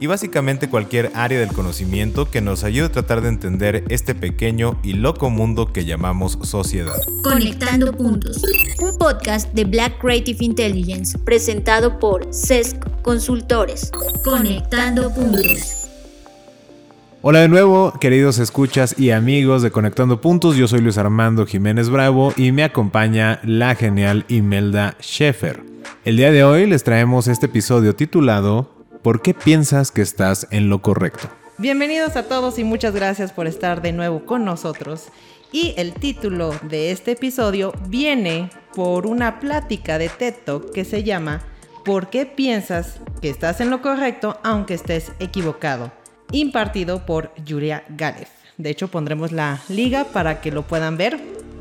y básicamente cualquier área del conocimiento que nos ayude a tratar de entender este pequeño y loco mundo que llamamos sociedad. Conectando Puntos, un podcast de Black Creative Intelligence presentado por CESC Consultores. Conectando Puntos. Hola de nuevo, queridos escuchas y amigos de Conectando Puntos. Yo soy Luis Armando Jiménez Bravo y me acompaña la genial Imelda Schaeffer. El día de hoy les traemos este episodio titulado ¿Por qué piensas que estás en lo correcto? Bienvenidos a todos y muchas gracias por estar de nuevo con nosotros. Y el título de este episodio viene por una plática de TED Talk que se llama ¿Por qué piensas que estás en lo correcto aunque estés equivocado? Impartido por Julia Galev. De hecho, pondremos la liga para que lo puedan ver.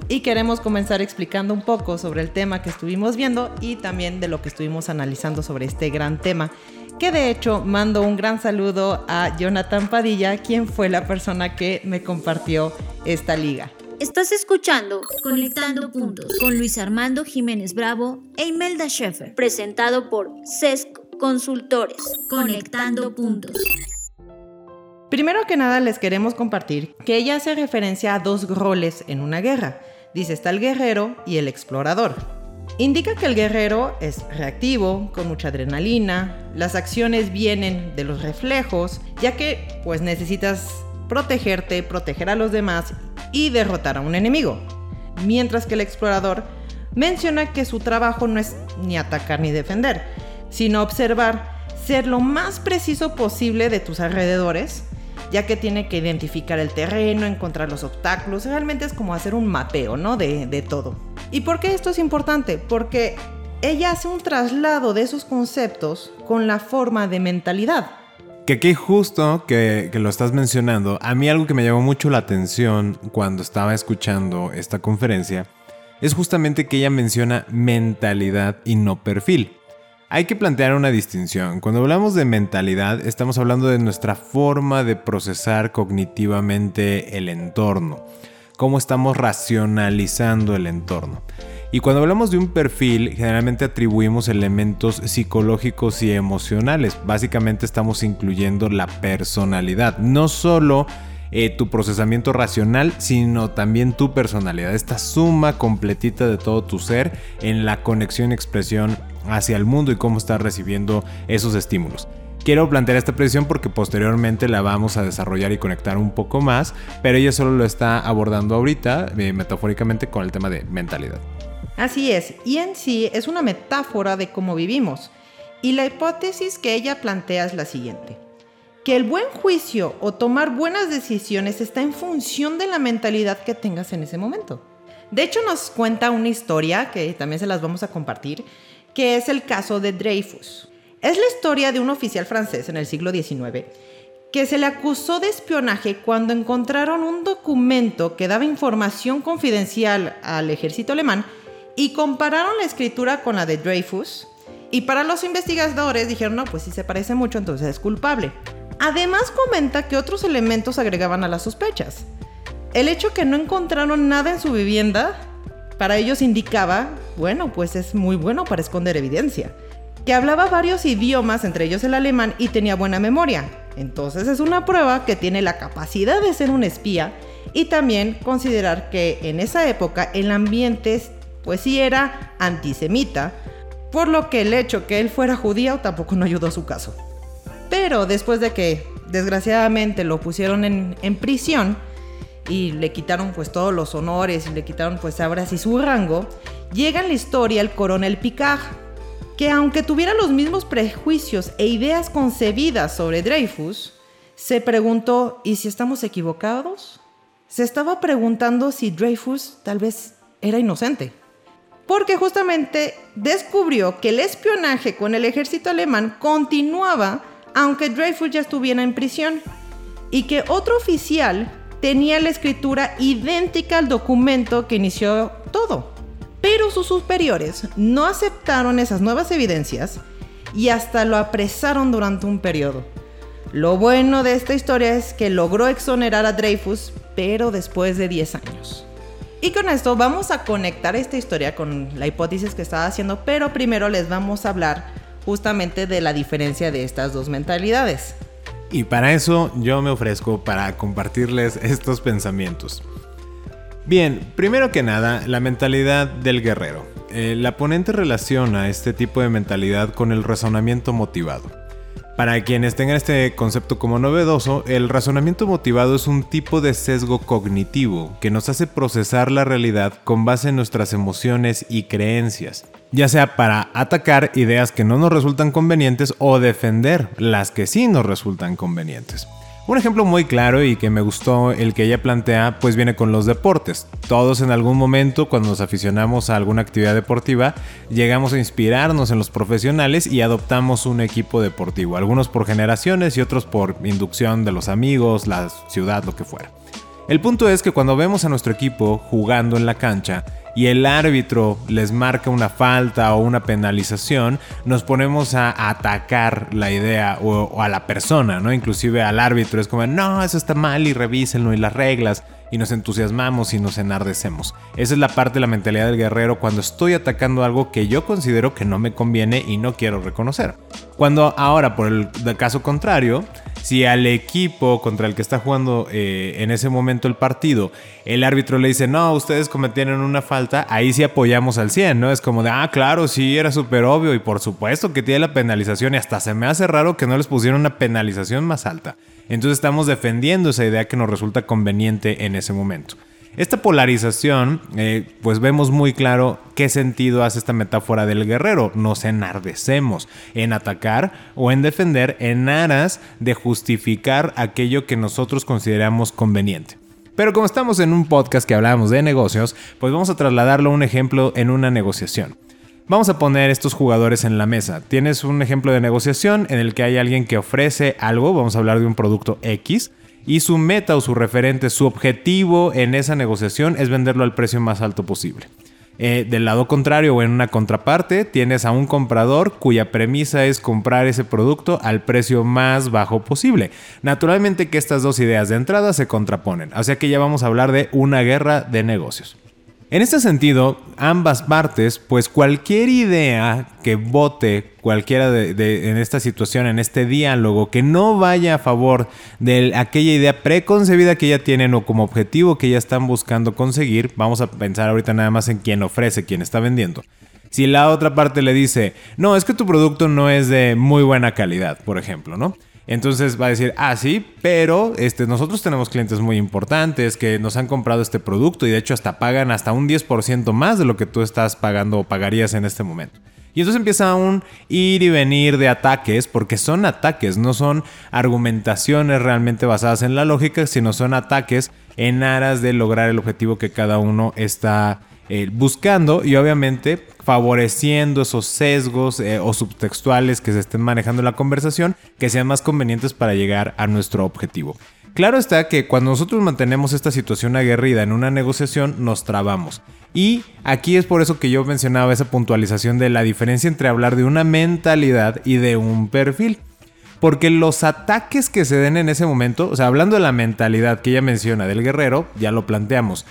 Y queremos comenzar explicando un poco sobre el tema que estuvimos viendo y también de lo que estuvimos analizando sobre este gran tema que de hecho mando un gran saludo a Jonathan Padilla, quien fue la persona que me compartió esta liga. Estás escuchando Conectando Puntos con Luis Armando Jiménez Bravo e Imelda Schaeffer, presentado por CESC Consultores. Conectando Puntos. Primero que nada les queremos compartir que ella hace referencia a dos roles en una guerra. Dice está el guerrero y el explorador. Indica que el guerrero es reactivo, con mucha adrenalina, las acciones vienen de los reflejos, ya que pues necesitas protegerte, proteger a los demás y derrotar a un enemigo. Mientras que el explorador menciona que su trabajo no es ni atacar ni defender, sino observar, ser lo más preciso posible de tus alrededores, ya que tiene que identificar el terreno, encontrar los obstáculos, realmente es como hacer un mapeo, ¿no? De, de todo. ¿Y por qué esto es importante? Porque ella hace un traslado de esos conceptos con la forma de mentalidad. Que aquí justo que, lo estás mencionando, a mí algo que me llamó mucho la atención cuando estaba escuchando esta conferencia es justamente que ella menciona mentalidad y no perfil. Hay que plantear una distinción. Cuando hablamos de mentalidad, estamos hablando de nuestra forma de procesar cognitivamente el entorno cómo estamos racionalizando el entorno. Y cuando hablamos de un perfil, generalmente atribuimos elementos psicológicos y emocionales. Básicamente estamos incluyendo la personalidad, no solo eh, tu procesamiento racional, sino también tu personalidad, esta suma completita de todo tu ser en la conexión y expresión hacia el mundo y cómo estás recibiendo esos estímulos. Quiero plantear esta precisión porque posteriormente la vamos a desarrollar y conectar un poco más, pero ella solo lo está abordando ahorita eh, metafóricamente con el tema de mentalidad. Así es, y en sí es una metáfora de cómo vivimos. Y la hipótesis que ella plantea es la siguiente. Que el buen juicio o tomar buenas decisiones está en función de la mentalidad que tengas en ese momento. De hecho, nos cuenta una historia que también se las vamos a compartir, que es el caso de Dreyfus. Es la historia de un oficial francés en el siglo XIX que se le acusó de espionaje cuando encontraron un documento que daba información confidencial al ejército alemán y compararon la escritura con la de Dreyfus. Y para los investigadores dijeron, no, pues si se parece mucho, entonces es culpable. Además comenta que otros elementos agregaban a las sospechas. El hecho que no encontraron nada en su vivienda, para ellos indicaba, bueno, pues es muy bueno para esconder evidencia que hablaba varios idiomas, entre ellos el alemán, y tenía buena memoria. Entonces es una prueba que tiene la capacidad de ser un espía y también considerar que en esa época el ambiente pues sí era antisemita, por lo que el hecho que él fuera judío tampoco no ayudó a su caso. Pero después de que desgraciadamente lo pusieron en, prisión y le quitaron pues todos los honores y le quitaron pues ahora sí su rango, llega en la historia el coronel Picard, que aunque tuviera los mismos prejuicios e ideas concebidas sobre Dreyfus, se preguntó, ¿y si estamos equivocados? Se estaba preguntando si Dreyfus tal vez era inocente. Porque justamente descubrió que el espionaje con el ejército alemán continuaba aunque Dreyfus ya estuviera en prisión y que otro oficial tenía la escritura idéntica al documento que inició todo. Pero sus superiores no aceptaron esas nuevas evidencias y hasta lo apresaron durante un periodo. Lo bueno de esta historia es que logró exonerar a Dreyfus, pero después de 10 años. Y con esto vamos a conectar esta historia con la hipótesis que estaba haciendo, pero primero les vamos a hablar justamente de la diferencia de estas dos mentalidades. Y para eso yo me ofrezco para compartirles estos pensamientos. Bien, primero que nada, la mentalidad del guerrero. Eh, la ponente relaciona este tipo de mentalidad con el razonamiento motivado. Para quienes tengan este concepto como novedoso, el razonamiento motivado es un tipo de sesgo cognitivo que nos hace procesar la realidad con base en nuestras emociones y creencias, ya sea para atacar ideas que no nos resultan convenientes o defender las que sí nos resultan convenientes. Un ejemplo muy claro y que me gustó el que ella plantea pues viene con los deportes. Todos en algún momento cuando nos aficionamos a alguna actividad deportiva llegamos a inspirarnos en los profesionales y adoptamos un equipo deportivo, algunos por generaciones y otros por inducción de los amigos, la ciudad, lo que fuera. El punto es que cuando vemos a nuestro equipo jugando en la cancha, y el árbitro les marca una falta o una penalización, nos ponemos a atacar la idea o, a la persona, ¿no? Inclusive al árbitro es como, no, eso está mal y revísenlo y las reglas y nos entusiasmamos y nos enardecemos. Esa es la parte de la mentalidad del guerrero cuando estoy atacando algo que yo considero que no me conviene y no quiero reconocer. Cuando ahora, por el, caso contrario, si al equipo contra el que está jugando eh, en ese momento el partido, el árbitro le dice, no, ustedes cometieron una falta, ahí sí apoyamos al 100, ¿no? Es como de, ah, claro, sí, era súper obvio y por supuesto que tiene la penalización y hasta se me hace raro que no les pusieron una penalización más alta. Entonces estamos defendiendo esa idea que nos resulta conveniente en ese momento. Esta polarización, eh, pues vemos muy claro qué sentido hace esta metáfora del guerrero. Nos enardecemos en atacar o en defender en aras de justificar aquello que nosotros consideramos conveniente. Pero como estamos en un podcast que hablamos de negocios, pues vamos a trasladarlo a un ejemplo en una negociación. Vamos a poner estos jugadores en la mesa. Tienes un ejemplo de negociación en el que hay alguien que ofrece algo, vamos a hablar de un producto X, y su meta o su referente, su objetivo en esa negociación es venderlo al precio más alto posible. Eh, del lado contrario o en una contraparte tienes a un comprador cuya premisa es comprar ese producto al precio más bajo posible. Naturalmente que estas dos ideas de entrada se contraponen, sea que ya vamos a hablar de una guerra de negocios. En este sentido, ambas partes, pues cualquier idea que vote cualquiera de, en esta situación, en este diálogo, que no vaya a favor de aquella idea preconcebida que ya tienen o como objetivo que ya están buscando conseguir, vamos a pensar ahorita nada más en quién ofrece, quién está vendiendo. Si la otra parte le dice, no, es que tu producto no es de muy buena calidad, por ejemplo, ¿no? Entonces va a decir, ah, sí, pero este, nosotros tenemos clientes muy importantes que nos han comprado este producto y de hecho hasta pagan hasta un 10% más de lo que tú estás pagando o pagarías en este momento. Y entonces empieza un ir y venir de ataques, porque son ataques, no son argumentaciones realmente basadas en la lógica, sino son ataques en aras de lograr el objetivo que cada uno está eh, buscando y obviamente favoreciendo esos sesgos eh, o subtextuales que se estén manejando en la conversación que sean más convenientes para llegar a nuestro objetivo. Claro está que cuando nosotros mantenemos esta situación aguerrida en una negociación nos trabamos. Y aquí es por eso que yo mencionaba esa puntualización de la diferencia entre hablar de una mentalidad y de un perfil. Porque los ataques que se den en ese momento, o sea, hablando de la mentalidad que ella menciona del guerrero, ya lo planteamos.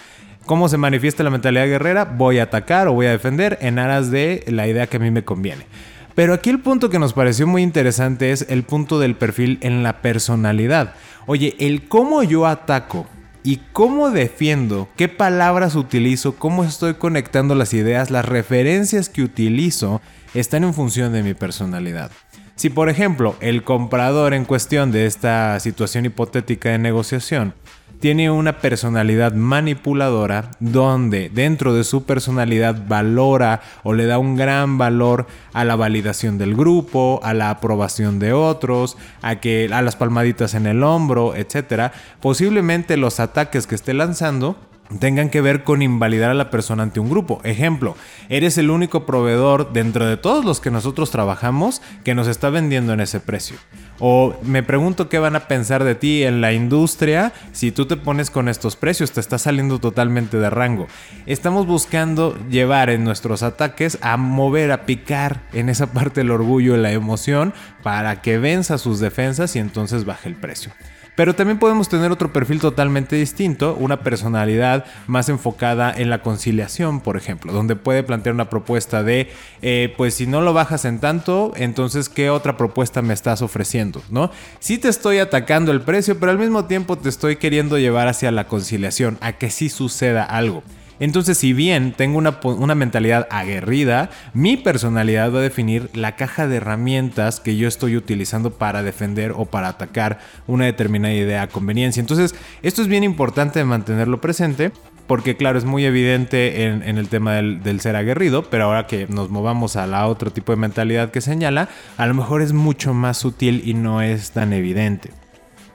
¿Cómo se manifiesta la mentalidad guerrera? Voy a atacar o voy a defender en aras de la idea que a mí me conviene. Pero aquí el punto que nos pareció muy interesante es el punto del perfil en la personalidad. Oye, el cómo yo ataco y cómo defiendo, qué palabras utilizo, cómo estoy conectando las ideas, las referencias que utilizo, están en función de mi personalidad. Si por ejemplo el comprador en cuestión de esta situación hipotética de negociación tiene una personalidad manipuladora donde dentro de su personalidad valora o le da un gran valor a la validación del grupo, a la aprobación de otros, a que a las palmaditas en el hombro, etcétera. Posiblemente los ataques que esté lanzando tengan que ver con invalidar a la persona ante un grupo. Ejemplo, eres el único proveedor dentro de todos los que nosotros trabajamos que nos está vendiendo en ese precio. O me pregunto qué van a pensar de ti en la industria si tú te pones con estos precios, te está saliendo totalmente de rango. Estamos buscando llevar en nuestros ataques a mover, a picar en esa parte del orgullo y la emoción para que venza sus defensas y entonces baje el precio. Pero también podemos tener otro perfil totalmente distinto, una personalidad más enfocada en la conciliación, por ejemplo, donde puede plantear una propuesta de, eh, pues si no lo bajas en tanto, entonces ¿qué otra propuesta me estás ofreciendo? ¿No? Sí te estoy atacando el precio, pero al mismo tiempo te estoy queriendo llevar hacia la conciliación, a que sí suceda algo. Entonces, si bien tengo una, mentalidad aguerrida, mi personalidad va a definir la caja de herramientas que yo estoy utilizando para defender o para atacar una determinada idea a conveniencia. Entonces, esto es bien importante de mantenerlo presente. Porque claro, es muy evidente en, el tema del, del, ser aguerrido, pero ahora que nos movamos a la otro tipo de mentalidad que señala, a lo mejor es mucho más sutil y no es tan evidente.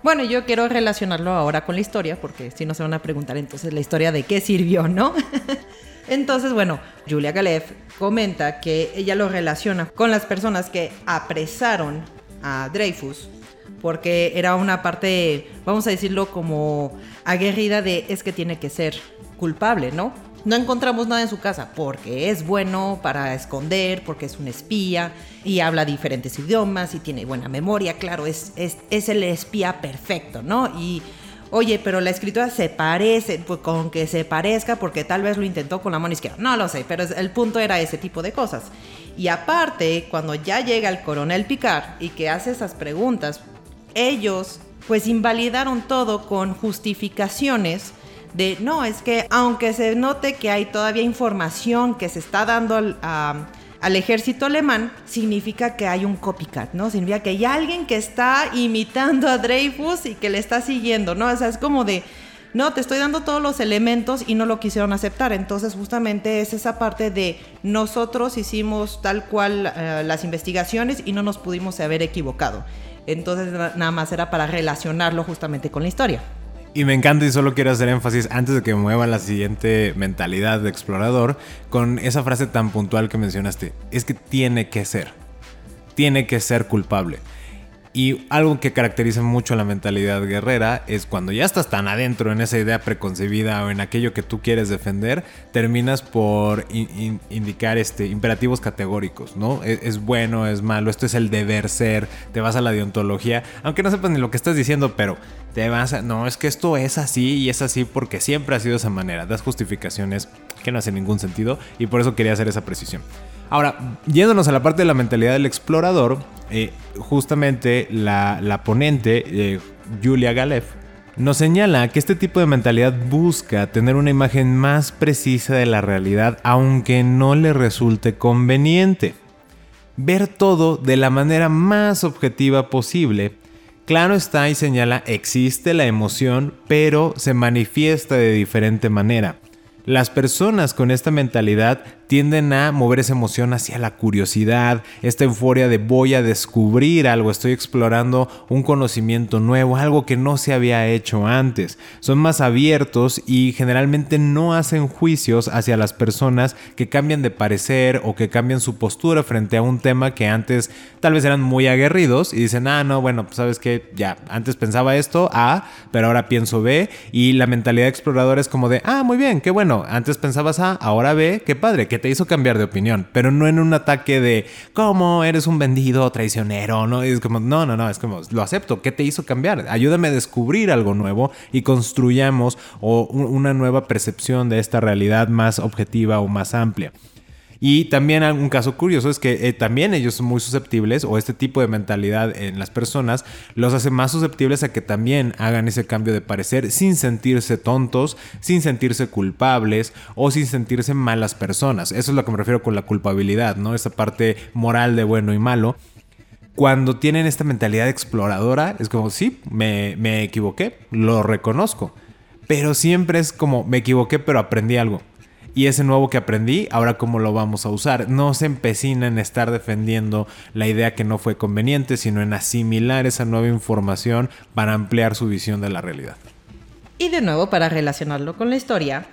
Bueno, yo quiero relacionarlo ahora con la historia, porque si no se van a preguntar entonces la historia de qué sirvió, ¿no? entonces, bueno, Julia Galef comenta que ella lo relaciona con las personas que apresaron a Dreyfus, porque era una parte, vamos a decirlo como aguerrida de es que tiene que ser culpable, ¿no? No encontramos nada en su casa porque es bueno para esconder, porque es un espía y habla diferentes idiomas y tiene buena memoria. Claro, es, es, el espía perfecto, ¿no? Y oye, pero la escritura se parece, pues con que se parezca porque tal vez lo intentó con la mano izquierda. No lo sé, pero el punto era ese tipo de cosas. Y aparte, cuando ya llega el coronel Picard y que hace esas preguntas, ellos pues invalidaron todo con justificaciones de, no, es que aunque se note que hay todavía información que se está dando al, ejército alemán, significa que hay un copycat, ¿no? Significa que hay alguien que está imitando a Dreyfus y que le está siguiendo, ¿no? O sea, es como de, no, te estoy dando todos los elementos y no lo quisieron aceptar. Entonces, justamente es esa parte de nosotros hicimos tal cual eh, las investigaciones y no nos pudimos haber equivocado. Entonces, nada más era para relacionarlo justamente con la historia. Y me encanta y solo quiero hacer énfasis antes de que mueva la siguiente mentalidad de explorador con esa frase tan puntual que mencionaste. Es que tiene que ser. Tiene que ser culpable. Y algo que caracteriza mucho la mentalidad guerrera es cuando ya estás tan adentro en esa idea preconcebida o en aquello que tú quieres defender, terminas por indicar este, imperativos categóricos, ¿no? Es, es, bueno, es malo, esto es el deber ser, te vas a la deontología, aunque no sepas ni lo que estás diciendo, pero te vas a, no, es que esto es así y es así porque siempre ha sido de esa manera, das justificaciones que no hacen ningún sentido y por eso quería hacer esa precisión. Ahora, yéndonos a la parte de la mentalidad del explorador, eh, justamente la, ponente, eh, Julia Galef, nos señala que este tipo de mentalidad busca tener una imagen más precisa de la realidad, aunque no le resulte conveniente. Ver todo de la manera más objetiva posible. Claro está y señala, existe la emoción, pero se manifiesta de diferente manera. Las personas con esta mentalidad tienden a mover esa emoción hacia la curiosidad, esta euforia de voy a descubrir algo, estoy explorando un conocimiento nuevo, algo que no se había hecho antes. Son más abiertos y generalmente no hacen juicios hacia las personas que cambian de parecer o que cambian su postura frente a un tema que antes tal vez eran muy aguerridos y dicen, ah, no, bueno, pues sabes que ya, antes pensaba esto, A, pero ahora pienso B y la mentalidad exploradora es como de, ah, muy bien, qué bueno, antes pensabas A, ahora B, qué padre, qué te hizo cambiar de opinión, pero no en un ataque de cómo eres un vendido traicionero, no es como no, no, no, es como lo acepto, ¿qué te hizo cambiar? Ayúdame a descubrir algo nuevo y construyamos una nueva percepción de esta realidad más objetiva o más amplia. Y también un caso curioso es que eh, también ellos son muy susceptibles o este tipo de mentalidad en las personas los hace más susceptibles a que también hagan ese cambio de parecer sin sentirse tontos, sin sentirse culpables o sin sentirse malas personas. Eso es lo que me refiero con la culpabilidad, ¿no? Esa parte moral de bueno y malo cuando tienen esta mentalidad exploradora, es como, sí, me, me, equivoqué, lo reconozco. Pero siempre es como, me equivoqué, pero aprendí algo y ese nuevo que aprendí, ahora cómo lo vamos a usar. No se empecina en estar defendiendo la idea que no fue conveniente, sino en asimilar esa nueva información para ampliar su visión de la realidad. Y de nuevo, para relacionarlo con la historia,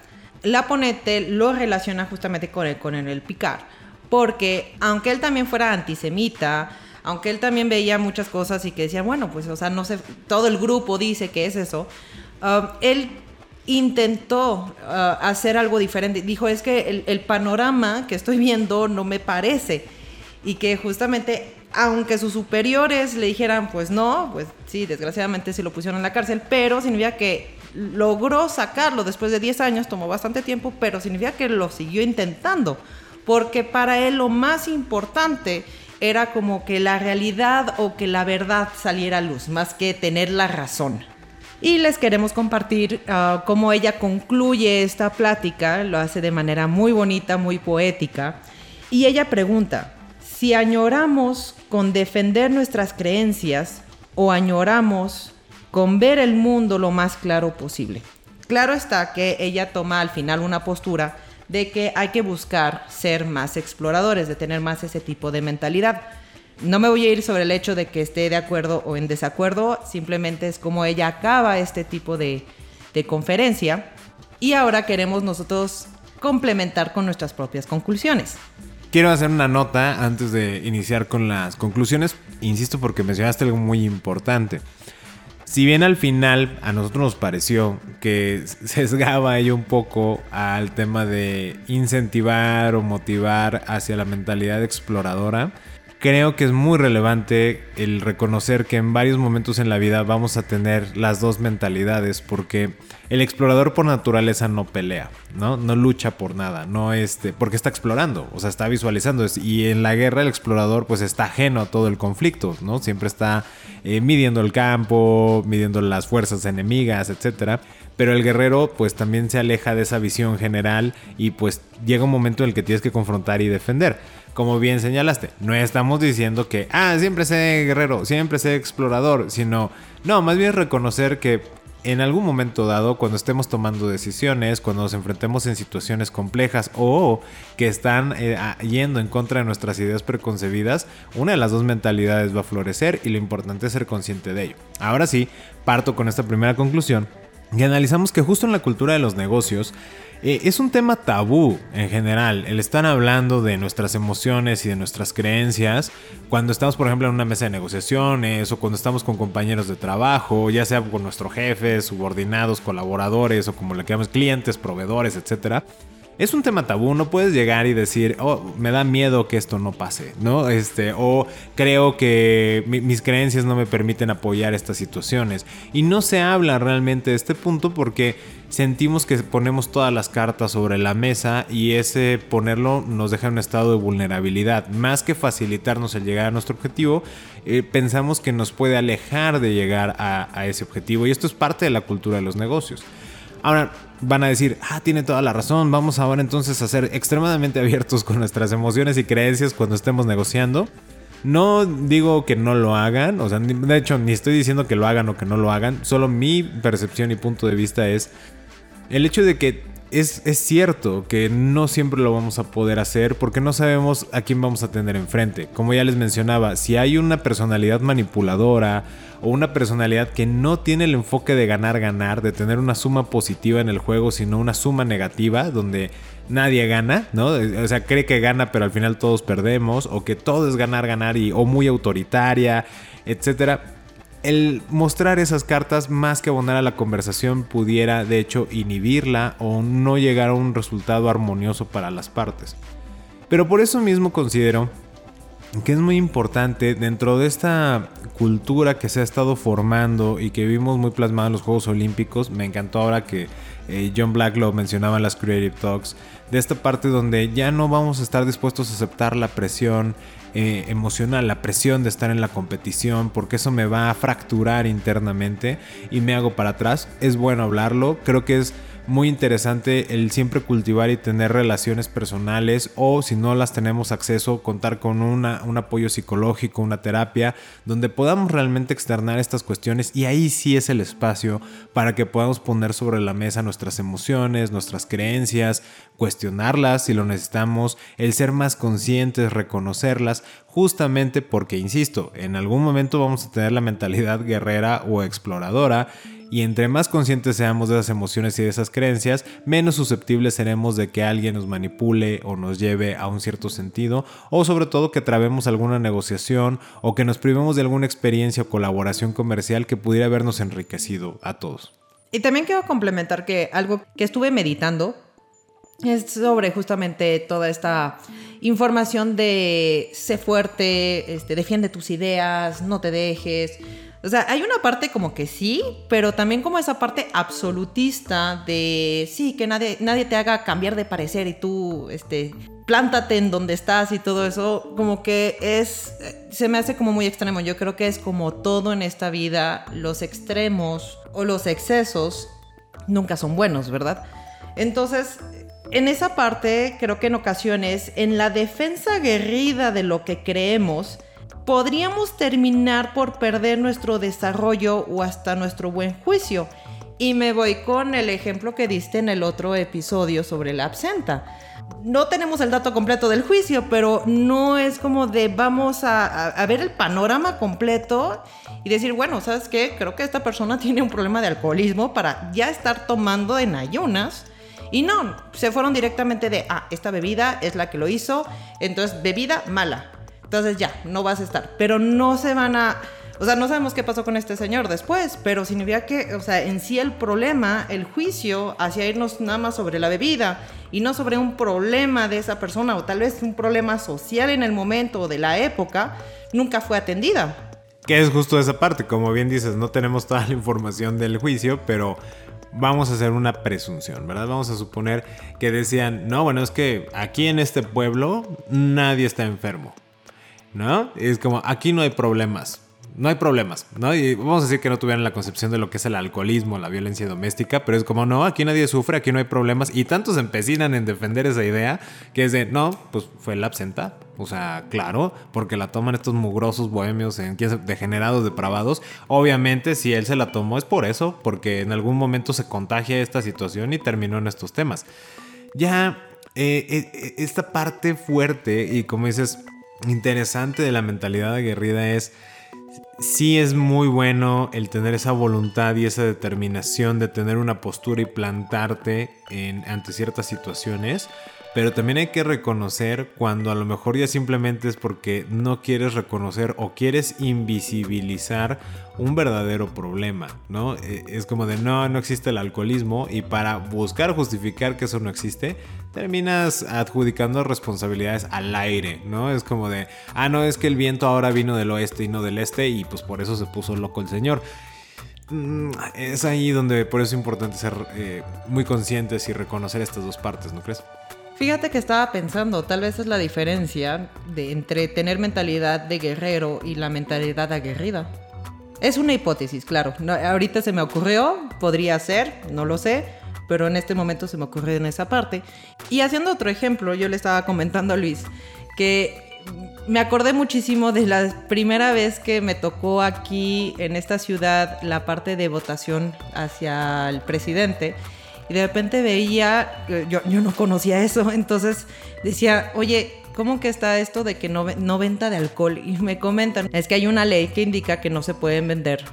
la ponente lo relaciona justamente con el, Picard, porque aunque él también fuera antisemita, aunque él también veía muchas cosas y que decía, bueno, pues, o sea, no sé, todo el grupo dice que es eso, um, él intentó uh, hacer algo diferente. Dijo, es que el, el, panorama que estoy viendo no me parece. Y que justamente, aunque sus superiores le dijeran, pues no, pues sí, desgraciadamente se lo pusieron en la cárcel, pero significa que logró sacarlo después de 10 años, tomó bastante tiempo, pero significa que lo siguió intentando, porque para él lo más importante era como que la realidad o que la verdad saliera a luz, más que tener la razón. Y les queremos compartir uh, cómo ella concluye esta plática, lo hace de manera muy bonita, muy poética, y ella pregunta, si añoramos con defender nuestras creencias o añoramos con ver el mundo lo más claro posible. Claro está que ella toma al final una postura de que hay que buscar ser más exploradores, de tener más ese tipo de mentalidad. No me voy a ir sobre el hecho de que esté de acuerdo o en desacuerdo, simplemente es como ella acaba este tipo de, de conferencia y ahora queremos nosotros complementar con nuestras propias conclusiones. Quiero hacer una nota antes de iniciar con las conclusiones, insisto porque mencionaste algo muy importante. Si bien al final a nosotros nos pareció que sesgaba ella un poco al tema de incentivar o motivar hacia la mentalidad exploradora, creo que es muy relevante el reconocer que en varios momentos en la vida vamos a tener las dos mentalidades porque el explorador por naturaleza no pelea, ¿no? No lucha por nada, no este, porque está explorando, o sea, está visualizando. Y en la guerra el explorador pues está ajeno a todo el conflicto, ¿no? Siempre está eh, midiendo el campo, midiendo las fuerzas enemigas, etcétera. Pero el guerrero pues también se aleja de esa visión general y pues llega un momento en el que tienes que confrontar y defender. Como bien señalaste, no estamos diciendo que, ah, siempre sé guerrero, siempre sé explorador, sino, no, más bien reconocer que en algún momento dado, cuando estemos tomando decisiones, cuando nos enfrentemos en situaciones complejas o que están eh, yendo en contra de nuestras ideas preconcebidas, una de las dos mentalidades va a florecer y lo importante es ser consciente de ello. Ahora sí, parto con esta primera conclusión y analizamos que justo en la cultura de los negocios, eh, es un tema tabú en general, el estar hablando de nuestras emociones y de nuestras creencias cuando estamos, por ejemplo, en una mesa de negociaciones o cuando estamos con compañeros de trabajo, ya sea con nuestros jefes, subordinados, colaboradores o como le llamamos clientes, proveedores, etcétera es un tema tabú, no puedes llegar y decir, oh, me da miedo que esto no pase, ¿no? Este, o creo que mis creencias no me permiten apoyar estas situaciones. Y no se habla realmente de este punto porque sentimos que ponemos todas las cartas sobre la mesa y ese ponerlo nos deja en un estado de vulnerabilidad. Más que facilitarnos el llegar a nuestro objetivo, eh, pensamos que nos puede alejar de llegar a ese objetivo. Y esto es parte de la cultura de los negocios. Ahora van a decir, ah, tiene toda la razón, vamos ahora entonces a ser extremadamente abiertos con nuestras emociones y creencias cuando estemos negociando. No digo que no lo hagan, o sea, de hecho ni estoy diciendo que lo hagan o que no lo hagan, solo mi percepción y punto de vista es el hecho de que es, cierto que no siempre lo vamos a poder hacer porque no sabemos a quién vamos a tener enfrente. Como ya les mencionaba, si hay una personalidad manipuladora o una personalidad que no tiene el enfoque de ganar, ganar, de tener una suma positiva en el juego, sino una suma negativa, donde nadie gana, ¿no? O sea, cree que gana, pero al final todos perdemos, o que todo es ganar, ganar, y, o muy autoritaria, etcétera el mostrar esas cartas más que abonar a la conversación pudiera de hecho inhibirla o no llegar a un resultado armonioso para las partes. Pero por eso mismo considero que es muy importante dentro de esta cultura que se ha estado formando y que vimos muy plasmada en los Juegos Olímpicos. Me encantó ahora que eh, John Black lo mencionaba en las Creative Talks, de esta parte donde ya no vamos a estar dispuestos a aceptar la presión, eh, emocional, la presión de estar en la competición, porque eso me va a fracturar internamente y me hago para atrás. Es bueno hablarlo, creo que es muy interesante el siempre cultivar y tener relaciones personales o si no las tenemos acceso, contar con una, un apoyo psicológico, una terapia, donde podamos realmente externar estas cuestiones y ahí sí es el espacio para que podamos poner sobre la mesa nuestras emociones, nuestras creencias, cuestionarlas si lo necesitamos, el ser más conscientes, reconocerlas, justamente porque, insisto, en algún momento vamos a tener la mentalidad guerrera o exploradora Y entre más conscientes seamos de esas emociones y de esas creencias, menos susceptibles seremos de que alguien nos manipule o nos lleve a un cierto sentido, o sobre todo que trabemos alguna negociación o que nos privemos de alguna experiencia o colaboración comercial que pudiera habernos enriquecido a todos. Y también quiero complementar que algo que estuve meditando es sobre justamente toda esta información de sé fuerte, este, defiende tus ideas, no te dejes. O sea, hay una parte como que sí, pero también como esa parte absolutista de sí, que nadie, nadie te haga cambiar de parecer y tú, este, plántate en donde estás y todo eso, como que es, se me hace como muy extremo. Yo creo que es como todo en esta vida, los extremos o los excesos nunca son buenos, ¿verdad? Entonces, en esa parte, creo que en ocasiones, en la defensa aguerrida de lo que creemos, podríamos terminar por perder nuestro desarrollo o hasta nuestro buen juicio. Y me voy con el ejemplo que diste en el otro episodio sobre la absenta. No tenemos el dato completo del juicio, pero no es como de vamos a, ver el panorama completo y decir, bueno, ¿sabes qué? Creo que esta persona tiene un problema de alcoholismo para ya estar tomando en ayunas. Y no, se fueron directamente de, ah, esta bebida es la que lo hizo, entonces bebida mala, entonces ya, no vas a estar. Pero no se van a... O sea, no sabemos qué pasó con este señor después, pero significa que, o sea, en sí el problema, el juicio hacia irnos nada más sobre la bebida y no sobre un problema de esa persona o tal vez un problema social en el momento o de la época, nunca fue atendida. Que es justo esa parte, como bien dices, no tenemos toda la información del juicio, pero vamos a hacer una presunción, ¿verdad? Vamos a suponer que decían, no, bueno, es que aquí en este pueblo nadie está enfermo. ¿No? Es como, aquí no hay problemas. No hay problemas, ¿no? Y vamos a decir que no tuvieran la concepción de lo que es el alcoholismo, la violencia doméstica, pero es como, no, aquí nadie sufre, aquí no hay problemas. Y tantos empecinan en defender esa idea que es de, no, pues fue la absenta. O sea, claro, porque la toman estos mugrosos bohemios, degenerados, depravados. Obviamente, si él se la tomó es por eso, porque en algún momento se contagia esta situación y terminó en estos temas. Ya, eh, eh, esta parte fuerte, y como dices, interesante de la mentalidad aguerrida es, sí es muy bueno el tener esa voluntad y esa determinación de tener una postura y plantarte en, ante ciertas situaciones, pero también hay que reconocer cuando a lo mejor ya simplemente es porque no quieres reconocer o quieres invisibilizar un verdadero problema, ¿no? E, es como de no, no existe el alcoholismo y para buscar justificar que eso no existe, terminas adjudicando responsabilidades al aire, ¿no? Es como de, ah, no, es que el viento ahora vino del oeste y no del este y pues por eso se puso loco el señor. Mm, es ahí donde por eso es importante ser eh, muy conscientes y reconocer estas dos partes, ¿no crees? Fíjate que estaba pensando, tal vez es la diferencia de, entre tener mentalidad de guerrero y la mentalidad aguerrida. Es una hipótesis, claro. ahorita se me ocurrió, podría ser, no lo sé, pero en este momento se me ocurrió en esa parte. Y haciendo otro ejemplo, yo le estaba comentando a Luis que me acordé muchísimo de la primera vez que me tocó aquí en esta ciudad la parte de votación hacia el presidente. Y de repente veía, yo, yo no conocía eso, entonces decía, oye, ¿cómo que está esto de que no, no, venta de alcohol? Y me comentan, es que hay una ley que indica que no se pueden vender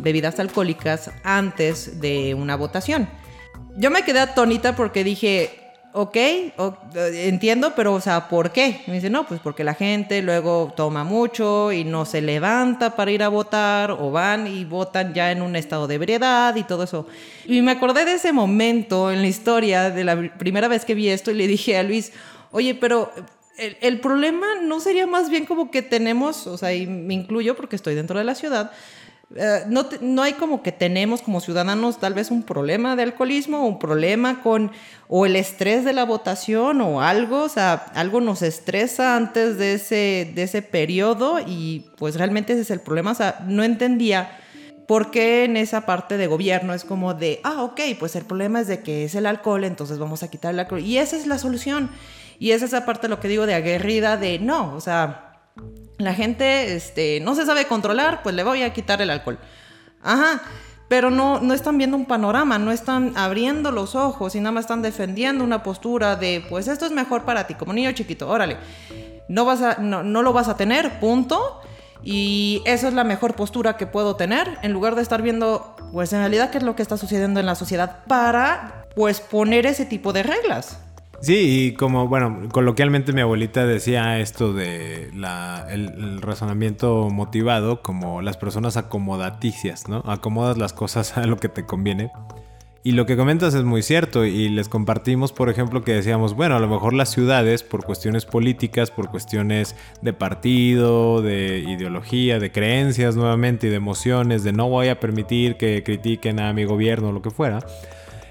bebidas alcohólicas antes de una votación. Yo me quedé atónita porque dije, ok, entiendo, pero, o sea, ¿por qué? me dice, no, pues porque la gente luego toma mucho y no se levanta para ir a votar o van y votan ya en un estado de ebriedad y todo eso. Y me acordé de ese momento en la historia de la primera vez que vi esto y le dije a Luis, oye, pero el, problema no sería más bien como que tenemos, o sea, y me incluyo porque estoy dentro de la ciudad, eh, no, no, hay como que tenemos como ciudadanos tal vez un problema de alcoholismo, un problema con o el estrés de la votación o algo, o sea, algo nos estresa antes de ese, de ese periodo y pues realmente ese es el problema, o sea, no entendía por qué en esa parte de gobierno es como de, ah, ok, pues el problema es de que es el alcohol, entonces vamos a quitar el alcohol y esa es la solución. Y es esa parte lo que digo de aguerrida, de no, o sea, la gente este, no se sabe controlar, pues le voy a quitar el alcohol. Ajá, pero no, no están viendo un panorama, no están abriendo los ojos y nada más están defendiendo una postura de, pues esto es mejor para ti, como niño chiquito, órale, no, vas a, no, no lo vas a tener, punto. Y esa es la mejor postura que puedo tener en lugar de estar viendo, pues en realidad, qué es lo que está sucediendo en la sociedad para, pues, poner ese tipo de reglas. Sí, y como, bueno, coloquialmente mi abuelita decía esto de la, el, el, razonamiento motivado como las personas acomodaticias, ¿no? Acomodas las cosas a lo que te conviene. Y lo que comentas es muy cierto y les compartimos, por ejemplo, que decíamos, bueno, a lo mejor las ciudades, por cuestiones políticas, por cuestiones de partido, de ideología, de creencias nuevamente y de emociones, de no voy a permitir que critiquen a mi gobierno o lo que fuera,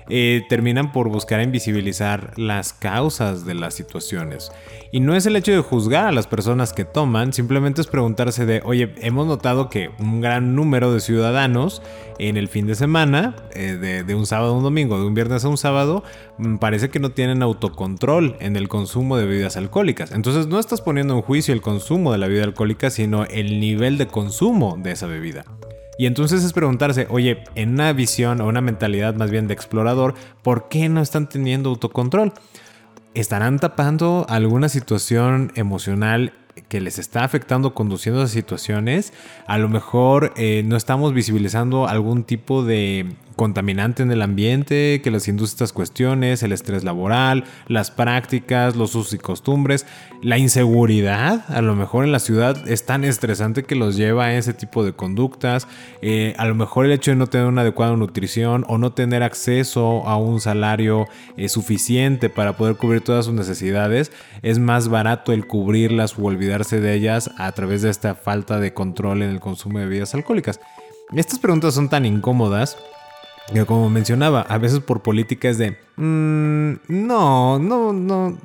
eh, terminan por buscar invisibilizar las causas de las situaciones. Y no es el hecho de juzgar a las personas que toman, simplemente es preguntarse de, oye, hemos notado que un gran número de ciudadanos en el fin de semana, eh, de, de, un sábado a un domingo, de un viernes a un sábado, mm, parece que no tienen autocontrol en el consumo de bebidas alcohólicas. Entonces no estás poniendo en juicio el consumo de la bebida alcohólica, sino el nivel de consumo de esa bebida. Y entonces es preguntarse, oye, en una visión o una mentalidad más bien de explorador, ¿por qué no están teniendo autocontrol? ¿Estarán tapando alguna situación emocional que les está afectando conduciendo a situaciones? A lo mejor eh, no estamos visibilizando algún tipo de contaminante en el ambiente que les induce estas cuestiones, el estrés laboral, las prácticas, los usos y costumbres, la inseguridad, a lo mejor en la ciudad es tan estresante que los lleva a ese tipo de conductas, eh, a lo mejor el hecho de no tener una adecuada nutrición o no tener acceso a un salario eh, suficiente para poder cubrir todas sus necesidades, es más barato el cubrirlas o olvidarse de ellas a través de esta falta de control en el consumo de bebidas alcohólicas. Estas preguntas son tan incómodas como mencionaba, a veces por política es de, mmm, no, no, no,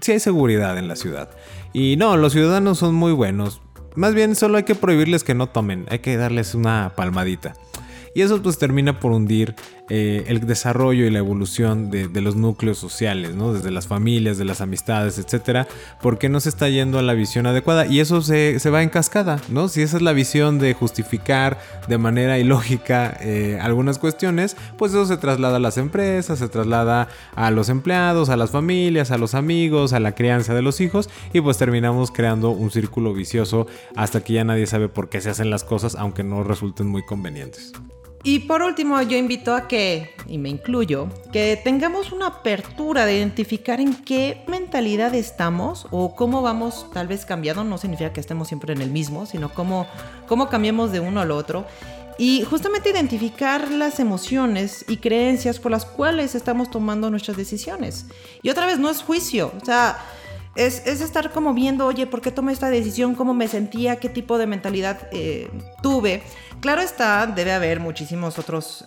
sí hay seguridad en la ciudad. Y no, los ciudadanos son muy buenos. Más bien solo hay que prohibirles que no tomen, hay que darles una palmadita. Y eso pues termina por hundir eh, el desarrollo y la evolución de, los núcleos sociales, ¿no? Desde las familias, de las amistades, etcétera, porque no se está yendo a la visión adecuada. Y eso se, se va en cascada, ¿no? Si esa es la visión de justificar de manera ilógica eh, algunas cuestiones, pues eso se traslada a las empresas, se traslada a los empleados, a las familias, a los amigos, a la crianza de los hijos, y pues terminamos creando un círculo vicioso hasta que ya nadie sabe por qué se hacen las cosas, aunque no resulten muy convenientes. Y por último, yo invito a que, y me incluyo, que tengamos una apertura de identificar en qué mentalidad estamos o cómo vamos tal vez cambiando. No significa que estemos siempre en el mismo, sino cómo, cómo cambiamos de uno al otro. Y justamente identificar las emociones y creencias por las cuales estamos tomando nuestras decisiones. Y otra vez, no es juicio. O sea, es, es, estar como viendo, oye, ¿por qué tomé esta decisión? ¿Cómo me sentía? ¿Qué tipo de mentalidad eh, tuve? Claro está, debe haber muchísimos otros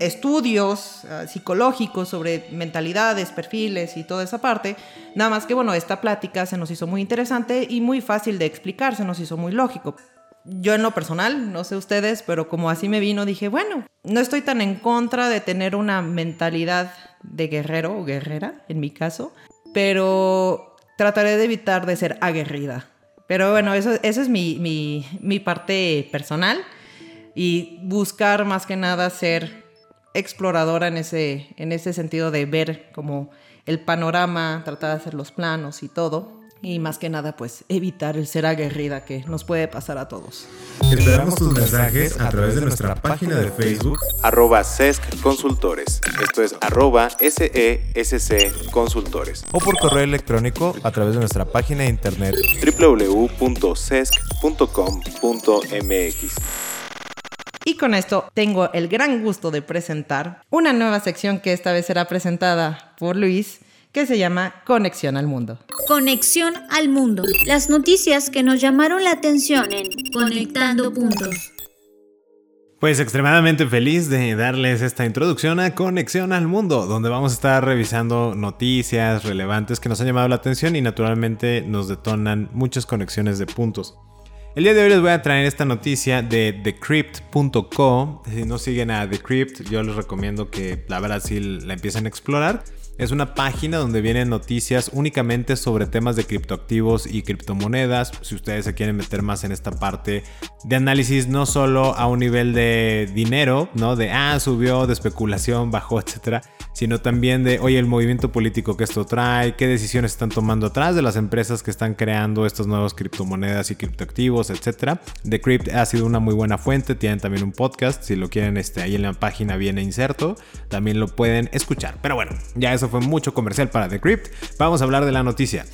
estudios uh, psicológicos sobre mentalidades, perfiles y toda esa parte. Nada más que, bueno, esta plática se nos hizo muy interesante y muy fácil de explicar, se nos hizo muy lógico. Yo en lo personal, no sé ustedes, pero como así me vino, dije, bueno, no estoy tan en contra de tener una mentalidad de guerrero o guerrera, en mi caso, pero trataré de evitar de ser aguerrida. Pero bueno, eso, eso es mi, mi, mi parte personal y buscar más que nada ser exploradora en ese, en ese sentido de ver como el panorama, tratar de hacer los planos y todo. Y más que nada, pues evitar el ser aguerrida que nos puede pasar a todos. Esperamos tus mensajes a través de nuestra página de Facebook, arroba SESC Consultores. Esto es arroba SESC Consultores. O por correo electrónico a través de nuestra página de internet www.sesc.com.mx. Y con esto tengo el gran gusto de presentar una nueva sección que esta vez será presentada por Luis, que se llama Conexión al Mundo. Conexión al Mundo. Las noticias que nos llamaron la atención en Conectando Puntos. Pues extremadamente feliz de darles esta introducción a Conexión al Mundo, donde vamos a estar revisando noticias relevantes que nos han llamado la atención y naturalmente nos detonan muchas conexiones de puntos. El día de hoy les voy a traer esta noticia de decrypt.co. Si no siguen a Decrypt, yo les recomiendo que la verdad sí la empiecen a explorar. Es una página donde vienen noticias únicamente sobre temas de criptoactivos y criptomonedas. Si ustedes se quieren meter más en esta parte de análisis, no solo a un nivel de dinero, ¿no? De, ah, subió, de especulación, bajó, etcétera, sino también de, oye, el movimiento político que esto trae, qué decisiones están tomando atrás de las empresas que están creando estas nuevas criptomonedas y criptoactivos, etcétera. Decrypt ha sido una muy buena fuente, tienen también un podcast, si lo quieren, este, ahí en la página viene inserto, también lo pueden escuchar. Pero bueno, ya eso fue mucho comercial para Decrypt. Vamos a hablar de la noticia.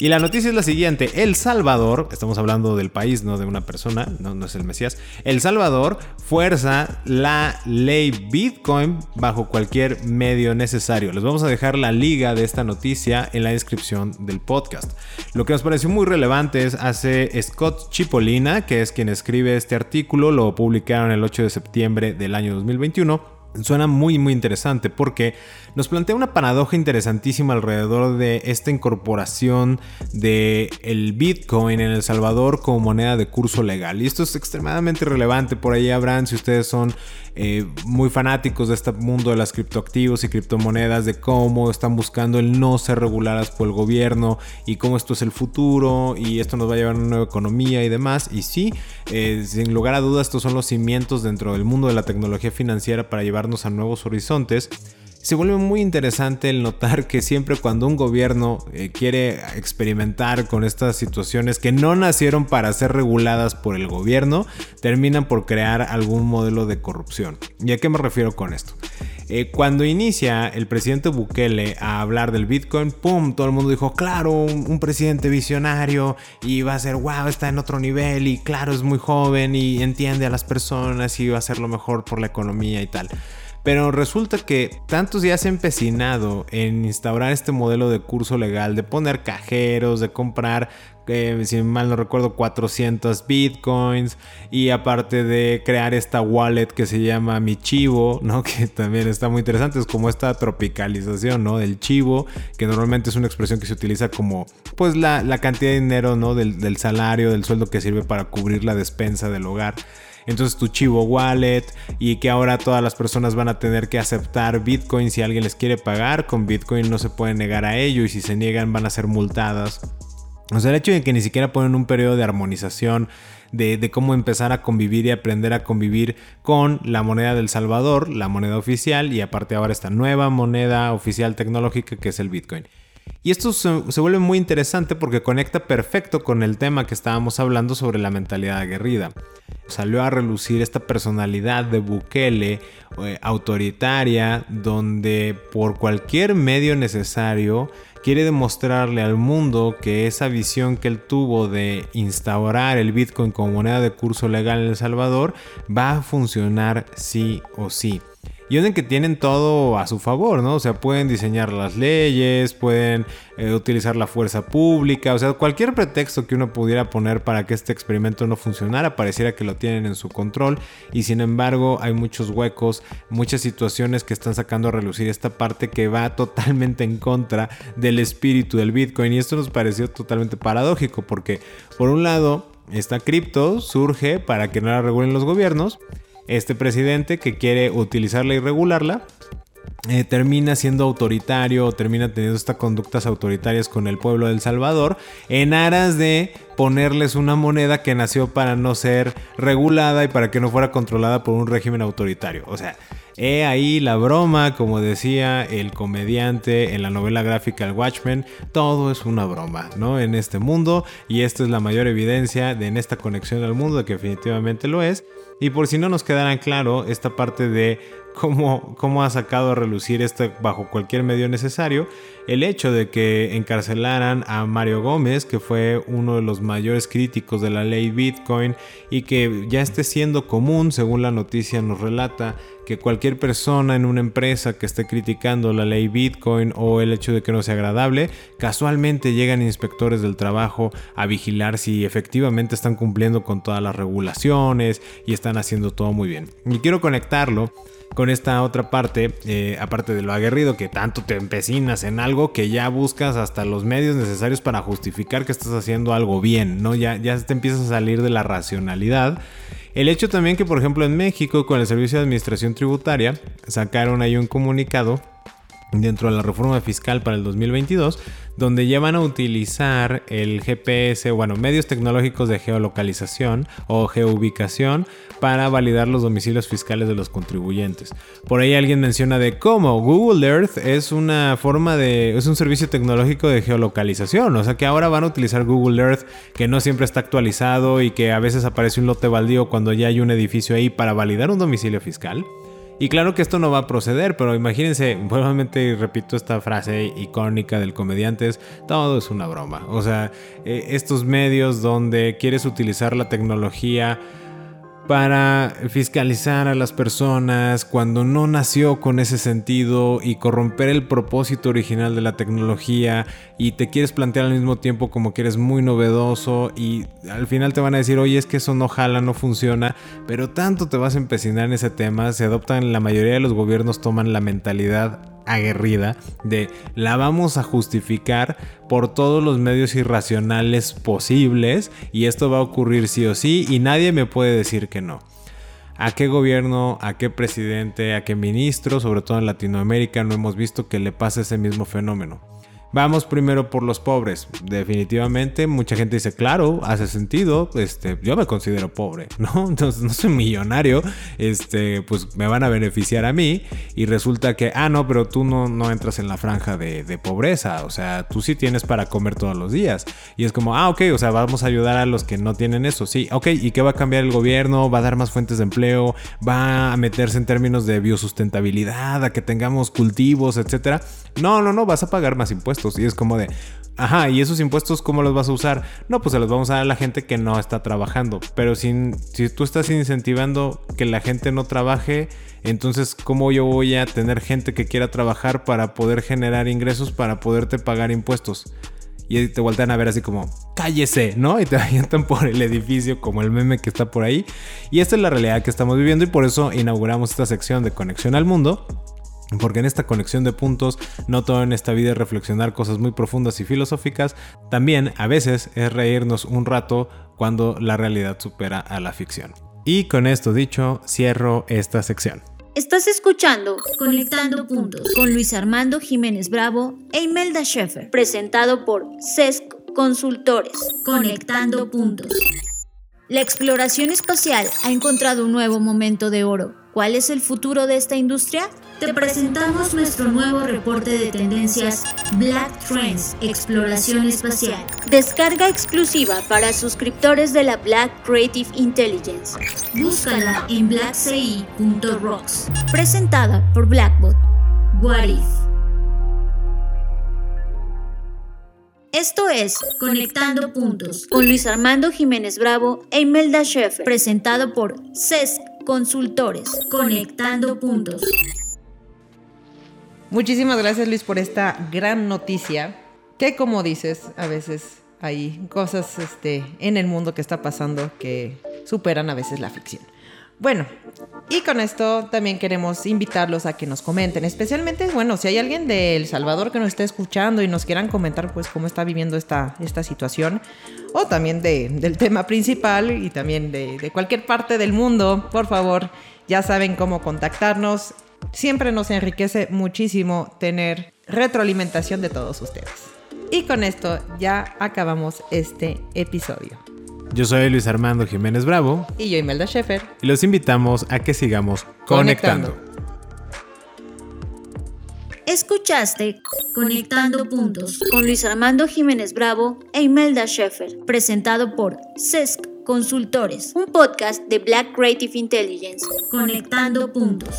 Y la noticia es la siguiente, El Salvador, estamos hablando del país, no de una persona, no, no es el Mesías, El Salvador fuerza la ley Bitcoin bajo cualquier medio necesario. Les vamos a dejar la liga de esta noticia en la descripción del podcast. Lo que nos pareció muy relevante es hace Scott Chipolina, que es quien escribe este artículo, lo publicaron el 8 de septiembre del año 2021 Suena muy muy interesante porque nos plantea una paradoja interesantísima alrededor de esta incorporación de el Bitcoin en El Salvador como moneda de curso legal. Y esto es extremadamente relevante. Por ahí habrán, si ustedes son eh, muy fanáticos de este mundo de las criptoactivos y criptomonedas, de cómo están buscando el no ser reguladas por el gobierno y cómo esto es el futuro y esto nos va a llevar a una nueva economía y demás. Y sí, eh, sin lugar a dudas, estos son los cimientos dentro del mundo de la tecnología financiera para llevar a nuevos horizontes, se vuelve muy interesante el notar que siempre cuando un gobierno eh, quiere experimentar con estas situaciones que no nacieron para ser reguladas por el gobierno, terminan por crear algún modelo de corrupción. ¿Y a qué me refiero con esto? Eh, cuando inicia el presidente Bukele a hablar del Bitcoin, ¡pum! Todo el mundo dijo, claro, un, presidente visionario y va a ser, wow, está en otro nivel y claro, es muy joven y entiende a las personas y va a ser lo mejor por la economía y tal. Pero resulta que tantos ha empecinado en instaurar este modelo de curso legal, de poner cajeros, de comprar, eh, si mal no recuerdo, 400 bitcoins y aparte de crear esta wallet que se llama Mi Chivo, ¿no? Que también está muy interesante, es como esta tropicalización, ¿no? Del chivo, que normalmente es una expresión que se utiliza como, pues, la, cantidad de dinero, ¿no? Del, del salario, del sueldo que sirve para cubrir la despensa del hogar entonces tu Chivo Wallet y que ahora todas las personas van a tener que aceptar Bitcoin si alguien les quiere pagar, con Bitcoin no se puede negar a ello y si se niegan van a ser multadas. O sea, el hecho de que ni siquiera ponen un periodo de armonización de, de, cómo empezar a convivir y aprender a convivir con la moneda del Salvador, la moneda oficial, y aparte ahora esta nueva moneda oficial tecnológica que es el Bitcoin. Y esto se, vuelve muy interesante porque conecta perfecto con el tema que estábamos hablando sobre la mentalidad aguerrida. Salió a relucir esta personalidad de Bukele eh, autoritaria donde por cualquier medio necesario quiere demostrarle al mundo que esa visión que él tuvo de instaurar el Bitcoin como moneda de curso legal en El Salvador va a funcionar sí o sí y en que tienen todo a su favor, ¿no? O sea, pueden diseñar las leyes, pueden eh, utilizar la fuerza pública, o sea, cualquier pretexto que uno pudiera poner para que este experimento no funcionara, pareciera que lo tienen en su control y sin embargo hay muchos huecos, muchas situaciones que están sacando a relucir esta parte que va totalmente en contra del espíritu del Bitcoin y esto nos pareció totalmente paradójico porque por un lado esta cripto surge para que no la regulen los gobiernos, este presidente que quiere utilizarla y regularla, eh, termina siendo autoritario, termina teniendo estas conductas autoritarias con el pueblo del Salvador, en aras de ponerles una moneda que nació para no ser regulada y para que no fuera controlada por un régimen autoritario. O sea, he ahí la broma, como decía el comediante en la novela gráfica El Watchmen, todo es una broma, ¿no? En este mundo, y esta es la mayor evidencia de en esta conexión al mundo, de que definitivamente lo es. Y por si no nos quedara claro, esta parte de cómo, cómo ha sacado a relucir esto bajo cualquier medio necesario, el hecho de que encarcelaran a Mario Gómez, que fue uno de los mayores críticos de la ley Bitcoin y que ya esté siendo común, según la noticia nos relata, que cualquier persona en una empresa que esté criticando la ley Bitcoin o el hecho de que no sea agradable, casualmente llegan inspectores del trabajo a vigilar si efectivamente están cumpliendo con todas las regulaciones y están haciendo todo muy bien. Y quiero conectarlo con esta otra parte, eh, aparte de lo aguerrido, que tanto te empecinas en algo que ya buscas hasta los medios necesarios para justificar que estás haciendo algo bien, ¿no? Ya, ya te empiezas a salir de la racionalidad. El hecho también que, por ejemplo, en México, con el Servicio de Administración Tributaria, sacaron ahí un comunicado dentro de la reforma fiscal para el 2022, donde ya van a utilizar el GPS, bueno, medios tecnológicos de geolocalización o geoubicación para validar los domicilios fiscales de los contribuyentes. Por ahí alguien menciona de cómo Google Earth es una forma de, es un servicio tecnológico de geolocalización, o sea que ahora van a utilizar Google Earth que no siempre está actualizado y que a veces aparece un lote baldío cuando ya hay un edificio ahí para validar un domicilio fiscal. Y claro que esto no va a proceder, pero imagínense, nuevamente repito esta frase icónica del comediante, es, todo es una broma. O sea, eh, estos medios donde quieres utilizar la tecnología para fiscalizar a las personas cuando no nació con ese sentido y corromper el propósito original de la tecnología y te quieres plantear al mismo tiempo como que eres muy novedoso y al final te van a decir, oye, es que eso no jala, no funciona, pero tanto te vas a empecinar en ese tema, se adoptan, la mayoría de los gobiernos toman la mentalidad aguerrida de la vamos a justificar por todos los medios irracionales posibles y esto va a ocurrir sí o sí y nadie me puede decir que no. ¿A qué gobierno, a qué presidente, a qué ministro, sobre todo en Latinoamérica, no hemos visto que le pase ese mismo fenómeno? Vamos primero por los pobres. Definitivamente, mucha gente dice, claro, hace sentido. Este, yo me considero pobre, ¿no? Entonces no soy millonario. Este, pues me van a beneficiar a mí. Y resulta que, ah, no, pero tú no, no entras en la franja de, de pobreza. O sea, tú sí tienes para comer todos los días. Y es como, ah, ok, o sea, vamos a ayudar a los que no tienen eso. Sí, ok, ¿y qué va a cambiar el gobierno? ¿Va a dar más fuentes de empleo? ¿Va a meterse en términos de biosustentabilidad? ¿A que tengamos cultivos, etcétera? No, no, no, vas a pagar más impuestos y es como de, ajá, ¿y esos impuestos cómo los vas a usar? No, pues se los vamos a dar a la gente que no está trabajando. Pero sin, si tú estás incentivando que la gente no trabaje, entonces ¿cómo yo voy a tener gente que quiera trabajar para poder generar ingresos, para poderte pagar impuestos? Y te voltean a ver así como, cállese, ¿no? Y te avientan por el edificio como el meme que está por ahí. Y esta es la realidad que estamos viviendo y por eso inauguramos esta sección de Conexión al Mundo porque en esta conexión de puntos no todo en esta vida es reflexionar cosas muy profundas y filosóficas, también a veces es reírnos un rato cuando la realidad supera a la ficción. Y con esto dicho, cierro esta sección. Estás escuchando Conectando Puntos con Luis Armando Jiménez Bravo e Imelda Schaeffer, presentado por CESC Consultores. Conectando Puntos. La exploración espacial ha encontrado un nuevo momento de oro. ¿Cuál es el futuro de esta industria? Te presentamos nuestro nuevo reporte de tendencias Black Trends Exploración Espacial. Descarga exclusiva para suscriptores de la Black Creative Intelligence. Búscala en blackci.rocks. Presentada por Blackbot. What If. Esto es Conectando Puntos con Luis Armando Jiménez Bravo e Imelda Schaeffer, presentado por CESC Consultores. Conectando Puntos. Muchísimas gracias Luis por esta gran noticia, que como dices, a veces hay cosas este, en el mundo que está pasando que superan a veces la ficción. Bueno, y con esto también queremos invitarlos a que nos comenten, especialmente, bueno, si hay alguien de El Salvador que nos esté escuchando y nos quieran comentar pues cómo está viviendo esta, esta situación, o también del tema principal y también de, de cualquier parte del mundo, por favor, ya saben cómo contactarnos Siempre nos enriquece muchísimo tener retroalimentación de todos ustedes. Y con esto ya acabamos este episodio. Yo soy Luis Armando Jiménez Bravo. Y yo Imelda Schaefer. Y los invitamos a que sigamos conectando. Escuchaste Conectando Puntos con Luis Armando Jiménez Bravo e Imelda Schaefer, presentado por CESC Consultores, un podcast de Black Creative Intelligence. Conectando Puntos.